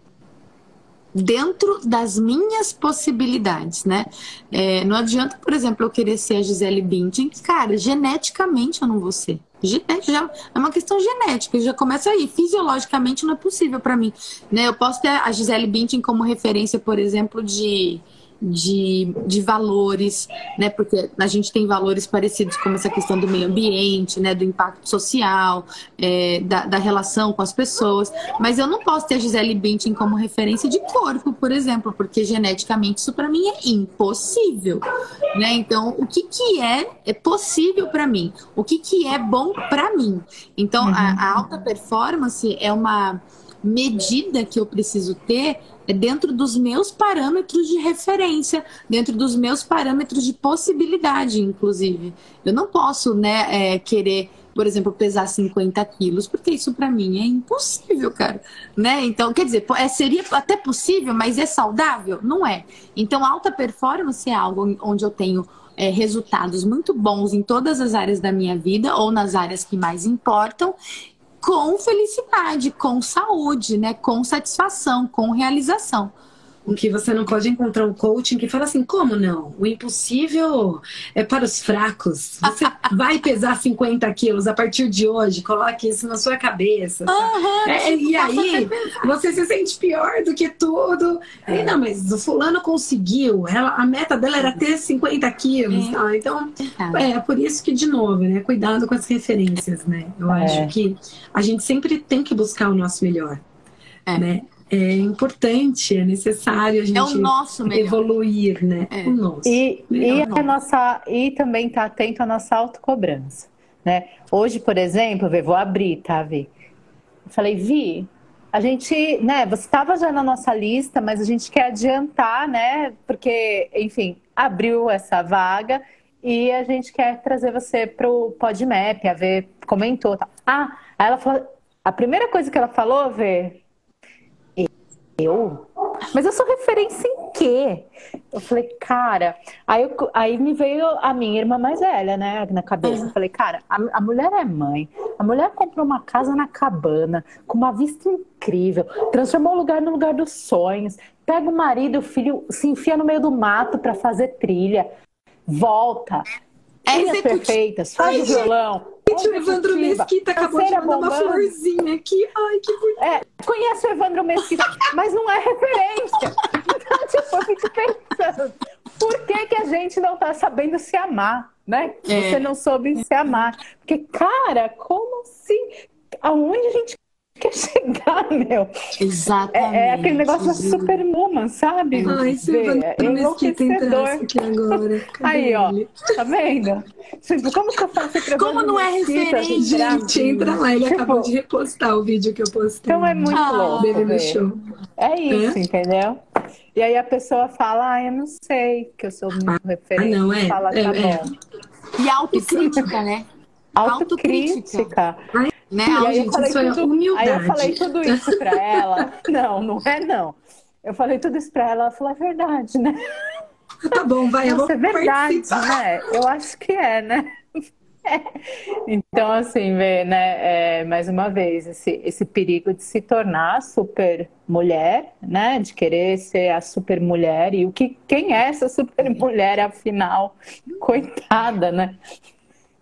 [SPEAKER 1] dentro das minhas possibilidades, né? É, não adianta, por exemplo, eu querer ser a Gisele Bündchen, cara, geneticamente eu não vou ser. Já, é uma questão genética, já começa aí. Fisiologicamente não é possível para mim. Né? Eu posso ter a Gisele Bündchen como referência, por exemplo, de de, de valores, né? Porque a gente tem valores parecidos como essa questão do meio ambiente, né? Do impacto social, é, da, da, relação com as pessoas. Mas eu não posso ter a Gisele Bündchen como referência de corpo, por exemplo, porque geneticamente isso para mim é impossível, né? Então, o que que é, é possível para mim? O que que é bom para mim? Então, uhum. a, a alta performance é uma medida que eu preciso ter é dentro dos meus parâmetros de referência, dentro dos meus parâmetros de possibilidade, inclusive. Eu não posso, né, é, querer, por exemplo, pesar 50 quilos, porque isso para mim é impossível, cara. Né? Então, quer dizer, é, seria até possível, mas é saudável? Não é. Então, alta performance é algo onde eu tenho é, resultados muito bons em todas as áreas da minha vida ou nas áreas que mais importam com felicidade, com saúde, né? Com satisfação, com realização.
[SPEAKER 3] Que você não pode encontrar um coaching que fala assim, como não? O impossível é para os fracos. Você [LAUGHS] vai pesar 50 quilos a partir de hoje, coloque isso na sua cabeça.
[SPEAKER 1] Uhum,
[SPEAKER 3] é, e aí, você se sente pior do que tudo. É. E, não, mas o fulano conseguiu. Ela, a meta dela era ter 50 quilos. É. Tá? Então, é. é por isso que, de novo, né? Cuidado com as referências, né? Eu é. acho que a gente sempre tem que buscar o nosso melhor. É. Né? É importante, é necessário a gente é
[SPEAKER 1] o nosso
[SPEAKER 3] evoluir, né? É. O nosso.
[SPEAKER 2] E, e, a nossa, e também estar tá atento à nossa autocobrança. Né? Hoje, por exemplo, vou abrir, tá, Vi? Eu falei, Vi, a gente, né, você estava já na nossa lista, mas a gente quer adiantar, né? Porque, enfim, abriu essa vaga e a gente quer trazer você para o PodMap, a ver, comentou. Tá. Ah, aí ela falou, a primeira coisa que ela falou, Vê, eu? Mas eu sou referência em quê? Eu falei, cara. Aí, eu, aí me veio a minha irmã mais velha, né, na cabeça. Eu falei, cara, a, a, mulher é mãe. A mulher comprou uma casa na cabana, com uma vista incrível, transformou o lugar no lugar dos sonhos. Pega o marido e o filho, se enfia no meio do mato para fazer trilha. Volta. É perfeitas, faz o violão
[SPEAKER 3] Gente, o Evandro Mesquita acabou de mandar uma florzinha aqui. Ai, que bonito.
[SPEAKER 2] É, conheço o Evandro Mesquita, mas não é referência. Então, tipo, eu fico pensando, por que, que a gente não tá sabendo se amar, né? É. Você não soube se amar. Porque, cara, como assim? Aonde a gente quer chegar, meu.
[SPEAKER 1] Exatamente.
[SPEAKER 2] É, é aquele negócio da superwoman, sabe?
[SPEAKER 3] Ai, Silvana, é enlouquecedor. Aqui agora.
[SPEAKER 2] Aí, ó, tá vendo? Como que eu faço
[SPEAKER 1] Como não é referência?
[SPEAKER 3] Gente, entra lá, ele tipo... acabou de repostar o vídeo que eu postei.
[SPEAKER 2] Então é muito ah, louco.
[SPEAKER 3] Dele show.
[SPEAKER 2] É isso, é? entendeu? E aí a pessoa fala, ah, eu não sei, que eu sou muito ah, referente.
[SPEAKER 3] Ah, não, é.
[SPEAKER 2] Fala, tá é, é.
[SPEAKER 1] E autocrítica, né?
[SPEAKER 2] Autocrítica.
[SPEAKER 3] Ai, né? E aí, gente, isso é tudo, humildade.
[SPEAKER 2] aí eu falei tudo isso pra ela. [LAUGHS] Não, não é não. Eu falei tudo isso pra ela, ela falou, é verdade, né?
[SPEAKER 3] Tá bom, vai,
[SPEAKER 2] Nossa,
[SPEAKER 3] eu
[SPEAKER 2] vou é verdade, né? Eu acho que é, né? [LAUGHS] É. Então, assim, vê, né, é, mais uma vez, esse, esse perigo de se tornar super mulher, né, de querer ser a super mulher, e o que, quem é essa super mulher, afinal, coitada, né?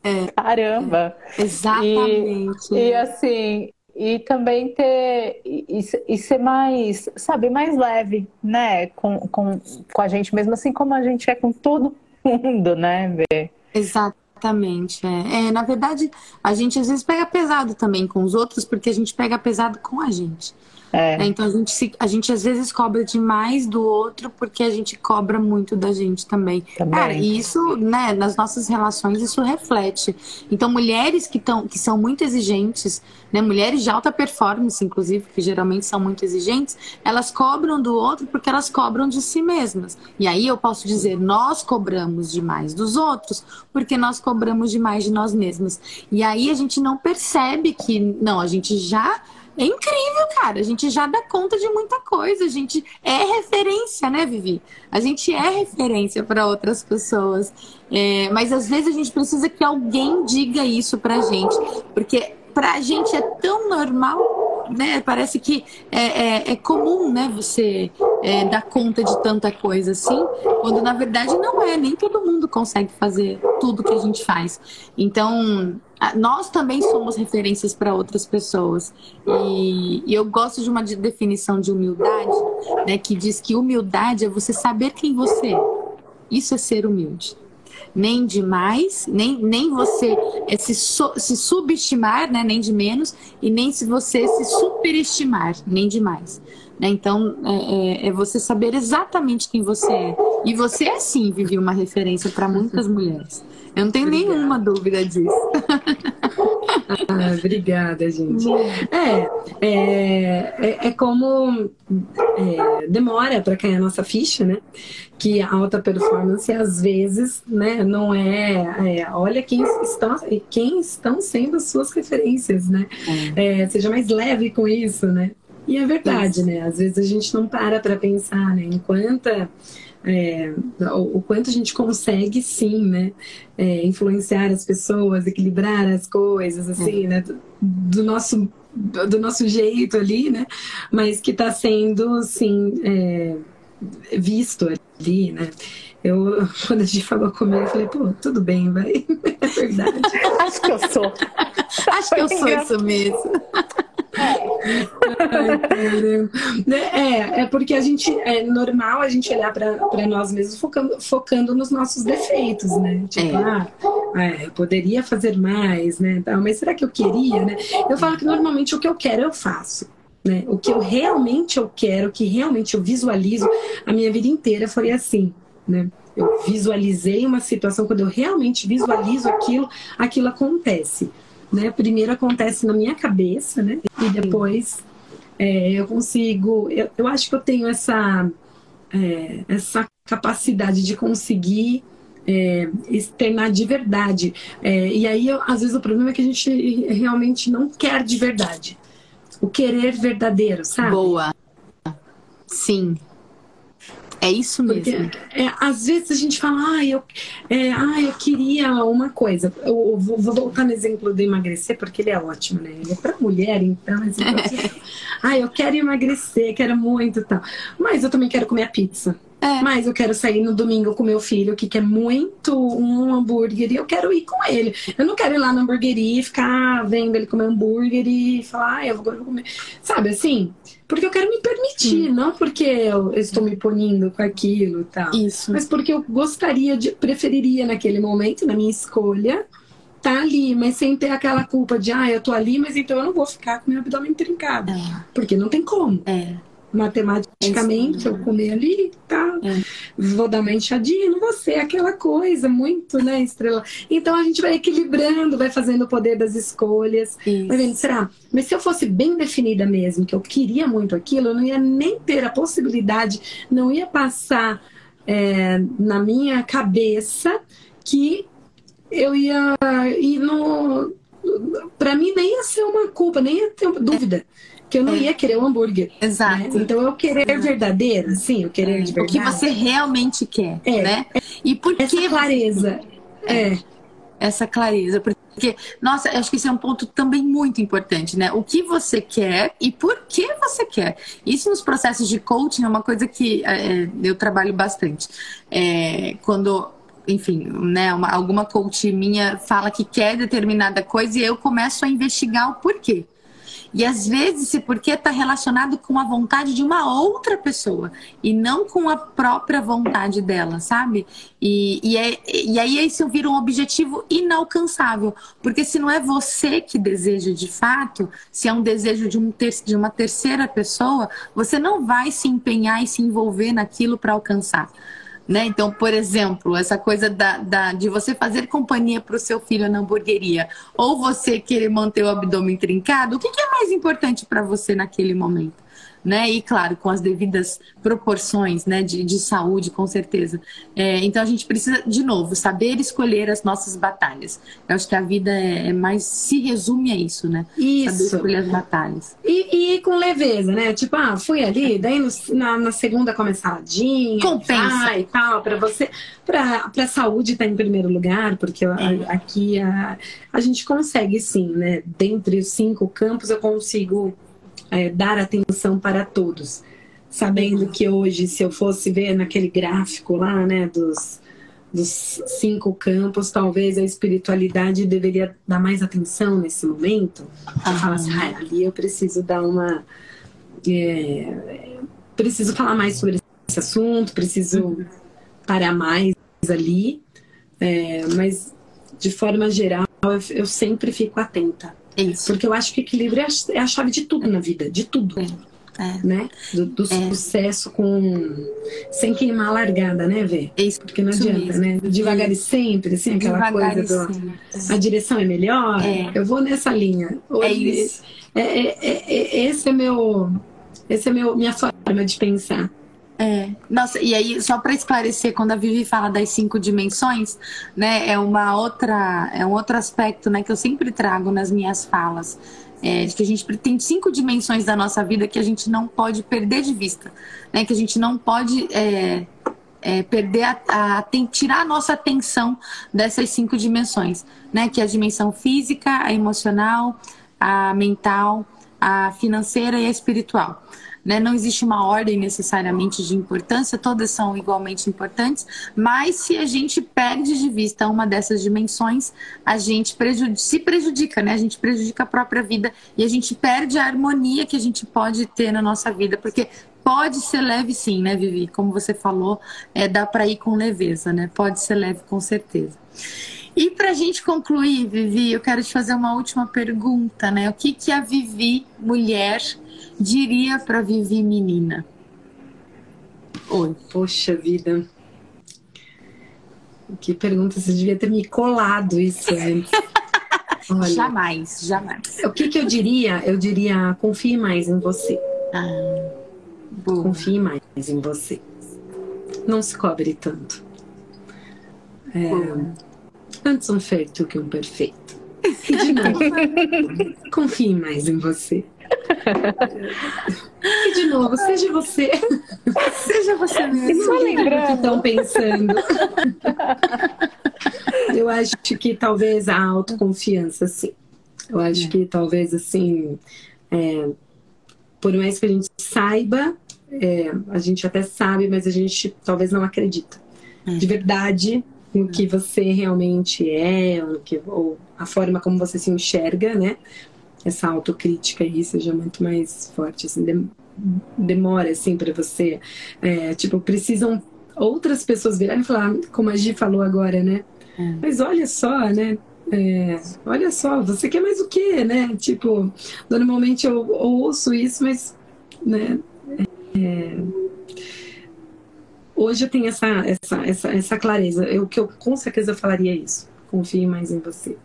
[SPEAKER 1] É,
[SPEAKER 2] Caramba!
[SPEAKER 1] Exatamente.
[SPEAKER 2] E, e, assim, e também ter e, e, ser mais, sabe, mais leve, né? Com, com, com a gente mesmo, assim como a gente é com todo mundo, né? Vê?
[SPEAKER 1] Exatamente. É. é, na verdade, a gente às vezes pega pesado também com os outros, porque a gente pega pesado com a gente. É. Né? Então a gente, se, a gente às vezes cobra demais do outro porque a gente cobra muito da gente também. também. Cara, e isso, né, nas nossas relações, isso reflete. Então, mulheres que, tão, que são muito exigentes, né, mulheres de alta performance, inclusive, que geralmente são muito exigentes, elas cobram do outro porque elas cobram de si mesmas. E aí eu posso dizer, nós cobramos demais dos outros porque nós cobramos demais de nós mesmas. E aí a gente não percebe que, não, a gente já é incrível, cara. A gente já dá conta de muita coisa. A gente é referência, né, Vivi? A gente é referência para outras pessoas. É, mas às vezes a gente precisa que alguém diga isso pra gente. Porque pra gente é tão normal, né? Parece que é, é, é comum, né? Você é, dar conta de tanta coisa assim, quando na verdade não é, nem todo mundo consegue fazer tudo que a gente faz. Então, nós também somos referências para outras pessoas. E, e, eu gosto de uma definição de humildade, né, que diz que humildade é você saber quem você é. Isso é ser humilde nem de mais, nem, nem você é se, so, se subestimar, né, nem de menos, e nem se você se superestimar, nem de mais. Né? Então, é, é, é, você saber exatamente quem você é. E você é sim, Vivi, uma referência para muitas [LAUGHS] mulheres. Eu não tenho Obrigada. nenhuma dúvida disso. [LAUGHS]
[SPEAKER 3] Ah, obrigada, gente. É, é, é, é como é, demora para cair a nossa ficha, né? Que a alta performance às vezes, né, não é, é olha quem estão, quem estão sendo as suas referências, né? É. é seja mais leve com isso, né? E é verdade, né? Às vezes a gente não para para pensar, né? Enquanto é, o, quanto a gente consegue sim, né, é, influenciar as pessoas, equilibrar as coisas, assim, é. né, do, do, nosso do nosso jeito ali, né, mas que está sendo, sim, é, visto ali, né. Eu, [LAUGHS] quando a gente falou comigo, eu falei, pô, tudo bem, vai. [LAUGHS] É verdade.
[SPEAKER 2] Acho que eu sou.
[SPEAKER 1] Acho que eu sou isso mesmo.
[SPEAKER 3] É, é porque a gente é normal a gente olhar para nós mesmos focando, focando nos nossos defeitos, né? Tipo, é. ah, é, eu poderia fazer mais, né? Mas será que eu queria, né? Eu falo que normalmente o que eu quero eu faço. Né? O que eu realmente eu quero, o que realmente eu visualizo, a minha vida inteira foi assim, né? Eu visualizei uma situação, quando eu realmente visualizo aquilo, aquilo acontece né? Primeiro acontece na minha cabeça, né? E depois é, eu consigo. Eu, eu, acho que eu tenho essa, é, essa capacidade de conseguir é, externar de verdade. É, e aí, eu, às vezes, o problema é que a gente realmente não quer de verdade. O querer verdadeiro, sabe?
[SPEAKER 1] Boa. Sim. É isso mesmo. Porque,
[SPEAKER 3] é, às vezes a gente fala, ah, eu, é, ah, eu queria uma coisa. Eu vou, vou, voltar no exemplo do emagrecer, porque ele é ótimo, né? Ele é para mulher, então. [LAUGHS] Assim, ah, eu quero emagrecer, quero muito tal. Mas eu também quero comer a pizza. É. Mas eu quero sair no domingo com meu filho, que quer muito um hambúrguer, e eu quero ir com ele. Eu não quero ir lá na hamburgueria e ficar vendo ele comer hambúrguer e falar, ah, eu vou comer. Sabe assim? Porque eu quero me permitir, hum. não porque eu estou me punindo com aquilo e tal.
[SPEAKER 1] Isso.
[SPEAKER 3] Mas porque eu gostaria de, preferiria naquele momento, na minha escolha, tá ali, mas sem ter aquela culpa de, ah, eu tô ali, mas então eu não vou ficar com meu abdômen trincado. É. Porque não tem como.
[SPEAKER 1] É
[SPEAKER 3] matematicamente, eu comer ali, tá? É. Vou dar uma enxadinha, não vou ser aquela coisa muito, né, estrela. Então a gente vai equilibrando, vai fazendo o poder das escolhas. Isso. Vai vendo, será? Mas se eu fosse bem definida mesmo, que eu queria muito aquilo, eu não ia nem ter a possibilidade, não ia passar é, na minha cabeça que eu ia ir no. Para mim, nem ia ser uma culpa, nem ia ter dúvida que eu não é. ia querer um hambúrguer.
[SPEAKER 1] Né? Exato.
[SPEAKER 3] Né? Então eu querer Exato. verdadeiro, sim, eu querer de verdade.
[SPEAKER 1] O que você realmente quer, é. né? E por
[SPEAKER 3] Essa
[SPEAKER 1] que
[SPEAKER 3] clareza. É.
[SPEAKER 1] é. Essa clareza, porque, nossa, acho que esse é um ponto também muito importante, né? O que você quer e por que você quer. Isso nos processos de coaching é uma coisa que é, eu trabalho bastante. É, quando enfim, né, uma, alguma coach minha fala que quer determinada coisa e eu começo a investigar o porquê. E às vezes esse porquê está relacionado com a vontade de uma outra pessoa e não com a própria vontade dela, sabe? E, e, é, e aí isso vira um objetivo inalcançável, porque se não é você que deseja de fato, se é um desejo de, um ter, de uma terceira pessoa, você não vai se empenhar e se envolver naquilo para alcançar. Né? Então, por exemplo, essa coisa da, da de você fazer companhia para o seu filho na hamburgueria ou você querer manter o abdômen trincado, o que, que é mais importante para você naquele momento? Né? E claro, com as devidas proporções, né, de, de saúde, com certeza. É, então a gente precisa, de novo, saber escolher as nossas batalhas. Eu acho que a vida é, é mais se resume a isso, né?
[SPEAKER 3] Isso.
[SPEAKER 1] Saber escolher as batalhas.
[SPEAKER 3] E, e com leveza, né? Tipo, ah, fui ali, daí no, na, na, segunda come saladinha,
[SPEAKER 1] compensa
[SPEAKER 3] e tal, para você, para a saúde estar tá em primeiro lugar, porque é. a, aqui a, a gente consegue sim, né? Dentre os cinco campos eu consigo é, dar atenção para todos. sabendo que hoje, se eu fosse ver naquele gráfico lá, né, dos, dos cinco campos, talvez a espiritualidade deveria dar mais atenção nesse momento. Uhum. Falar assim, ah, ali eu preciso dar uma. É, preciso falar mais sobre esse assunto, preciso uhum. parar mais ali. É, mas, de forma geral, eu, eu sempre fico atenta. Isso. Porque eu acho que equilíbrio é a é chave de tudo na vida, de tudo. É. É. Né? Do, do é. sucesso com sem queimar a largada, né, Vê?
[SPEAKER 1] Isso,
[SPEAKER 3] Porque não adianta, mesmo. né? Devagar e sempre, assim, aquela Devagar coisa do. A direção é melhor, é. eu vou nessa linha.
[SPEAKER 1] Hoje, é isso.
[SPEAKER 3] É, é, esse é meu. Esse é meu, minha forma de pensar.
[SPEAKER 1] É. Nossa, e aí, só para esclarecer, quando a Vivi fala das cinco dimensões, né, é uma outra, é um outro aspecto, né, que eu sempre trago nas minhas falas. É, de que a gente tem cinco dimensões da nossa vida que a gente não pode perder de vista, né? Que a gente não pode é, é, perder a, a, a, tirar a nossa atenção dessas cinco dimensões, né? Que é a dimensão física, a emocional, a mental, a financeira e a espiritual. Né? Não existe uma ordem necessariamente de importância, todas são igualmente importantes, mas se a gente perde de vista uma dessas dimensões, a gente prejudica, se prejudica, né? A gente prejudica a própria vida e a gente perde a harmonia que a gente pode ter na nossa vida, porque pode ser leve sim, né, Vivi? Como você falou, é, dá para ir com leveza, né? Pode ser leve com certeza. E para a gente concluir, Vivi, eu quero te fazer uma última pergunta, né? O que, que a Vivi, mulher, diria para Vivi menina?
[SPEAKER 3] Oi. Poxa vida. Que pergunta, você devia ter me colado isso antes. [LAUGHS]
[SPEAKER 1] Olha, jamais, jamais.
[SPEAKER 3] O que, que eu diria? Eu diria, confie mais em você.
[SPEAKER 1] Ah,
[SPEAKER 3] confie mais em você. Não se cobre tanto. É, antes um feito que um perfeito. E de novo, [LAUGHS] confie mais em você. E de novo, seja você.
[SPEAKER 1] Seja você mesmo.
[SPEAKER 3] Só lembrando que estão pensando. Eu acho que talvez a autoconfiança, sim. Eu acho é. que talvez assim, é, por mais que a gente saiba, é, a gente até sabe, mas a gente talvez não acredita. É. De verdade, no que você realmente é, ou, que, ou a forma como você se enxerga, né? Essa autocrítica aí seja muito mais forte, assim, demora, assim, para você, é, tipo, precisam outras pessoas virarem e falar, como a Gi falou agora, né? É. Mas olha só, né? É, olha só, você quer mais o quê, né? Tipo, normalmente eu, eu ouço isso, mas, né? É, hoje eu tenho essa, essa, essa, essa clareza. Eu que eu com certeza falaria isso. Confie mais em você.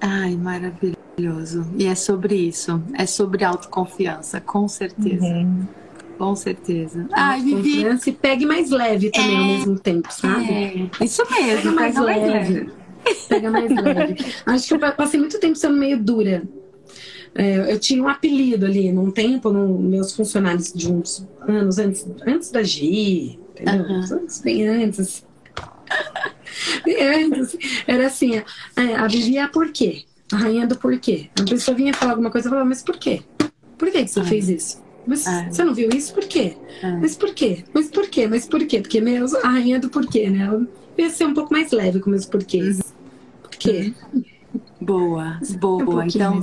[SPEAKER 1] Ai, maravilhoso. E é sobre isso. É sobre autoconfiança, com certeza. Uhum. Com certeza.
[SPEAKER 3] Ai, Vivi. E pegue mais leve também é, ao mesmo tempo, sabe?
[SPEAKER 1] É, isso mesmo. Pega mais, pega leve. mais leve.
[SPEAKER 3] Pega mais [LAUGHS] leve. Acho que eu passei muito tempo sendo meio dura. É, eu tinha um apelido ali num tempo, no, meus funcionários de uns anos antes, antes da Gi, entendeu? Uhum. Anos bem antes. [LAUGHS] Era assim, é, a Vivi é a porquê. A rainha do porquê. A pessoa vinha falar alguma coisa e falava, mas por quê? Por que, que você Ai. fez isso? Mas Ai. você não viu isso? Por quê? Mas por quê? Mas por quê? Mas por quê? Porque meus, a rainha do porquê, né? Ela ia ser um pouco mais leve com meus porquês. Por quê?
[SPEAKER 1] Boa, boa. Um então,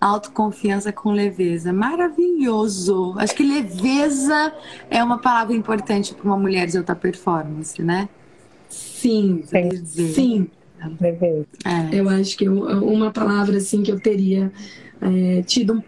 [SPEAKER 1] autoconfiança com leveza. Maravilhoso. Acho que leveza é uma palavra importante para uma mulher de alta performance, né?
[SPEAKER 3] Sim, sim. É. Eu acho que uma palavra assim que eu teria é, tido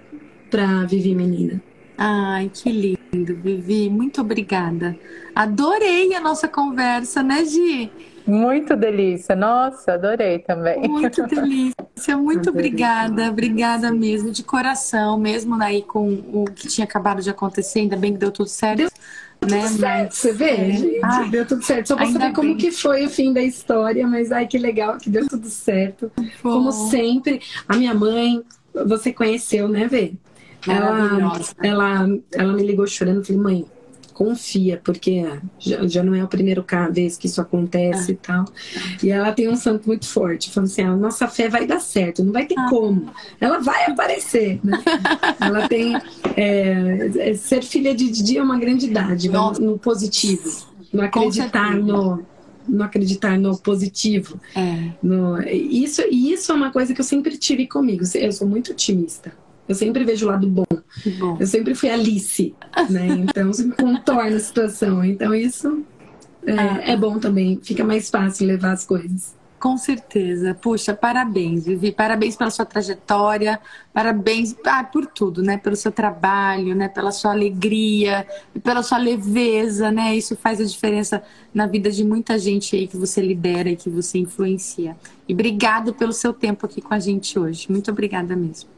[SPEAKER 3] para Vivi Menina.
[SPEAKER 1] Ai, que lindo, Vivi. Muito obrigada. Adorei a nossa conversa, né, Gi?
[SPEAKER 2] Muito delícia. Nossa, adorei também.
[SPEAKER 1] Muito [LAUGHS] delícia. Muito obrigada. Obrigada mesmo, de coração, mesmo aí com o que tinha acabado de acontecer. Ainda bem que deu tudo certo. Deu
[SPEAKER 3] né? Tudo certo, você vê, é. gente, ai, deu tudo certo. Só pra saber como bem. que foi o fim da história, mas ai que legal que deu tudo certo. Bom. Como sempre, a minha mãe, você conheceu, né, Vê? Ela, ela, ela me ligou chorando, falei, mãe, confia, porque já, já não é a primeira vez que isso acontece ah. e tal. E ela tem um santo muito forte, falando assim: a nossa fé vai dar certo, não vai ter ah. como, ela vai aparecer. Né? [LAUGHS] ela tem. É, é, ser filha de Didi é uma grande idade, no, no positivo, não acreditar no não acreditar no positivo. É. No, isso, e isso é uma coisa que eu sempre tive comigo. Eu sou muito otimista. Eu sempre vejo o lado bom. bom. Eu sempre fui Alice, né? Então me contorna a situação. Então isso é, ah. é bom também. Fica mais fácil levar as coisas.
[SPEAKER 1] Com certeza. Puxa, parabéns, Vivi. Parabéns pela sua trajetória, parabéns ah, por tudo, né? Pelo seu trabalho, né? Pela sua alegria, pela sua leveza, né? Isso faz a diferença na vida de muita gente aí que você lidera e que você influencia. E obrigado pelo seu tempo aqui com a gente hoje. Muito obrigada mesmo.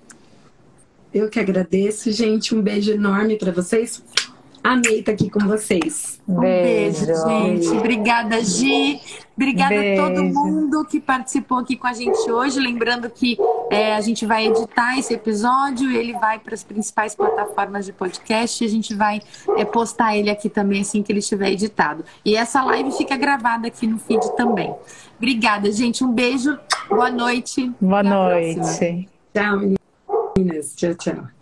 [SPEAKER 3] Eu que agradeço, gente. Um beijo enorme para vocês. Amei estar aqui com vocês.
[SPEAKER 1] Um beijo, beijo gente. Obrigada, Gi. Obrigada beijo. a todo mundo que participou aqui com a gente hoje. Lembrando que é, a gente vai editar esse episódio, ele vai para as principais plataformas de podcast e a gente vai é, postar ele aqui também assim que ele estiver editado. E essa live fica gravada aqui no feed também. Obrigada, gente. Um beijo. Boa noite.
[SPEAKER 2] Boa noite.
[SPEAKER 3] Tchau, meninas. Tchau, tchau.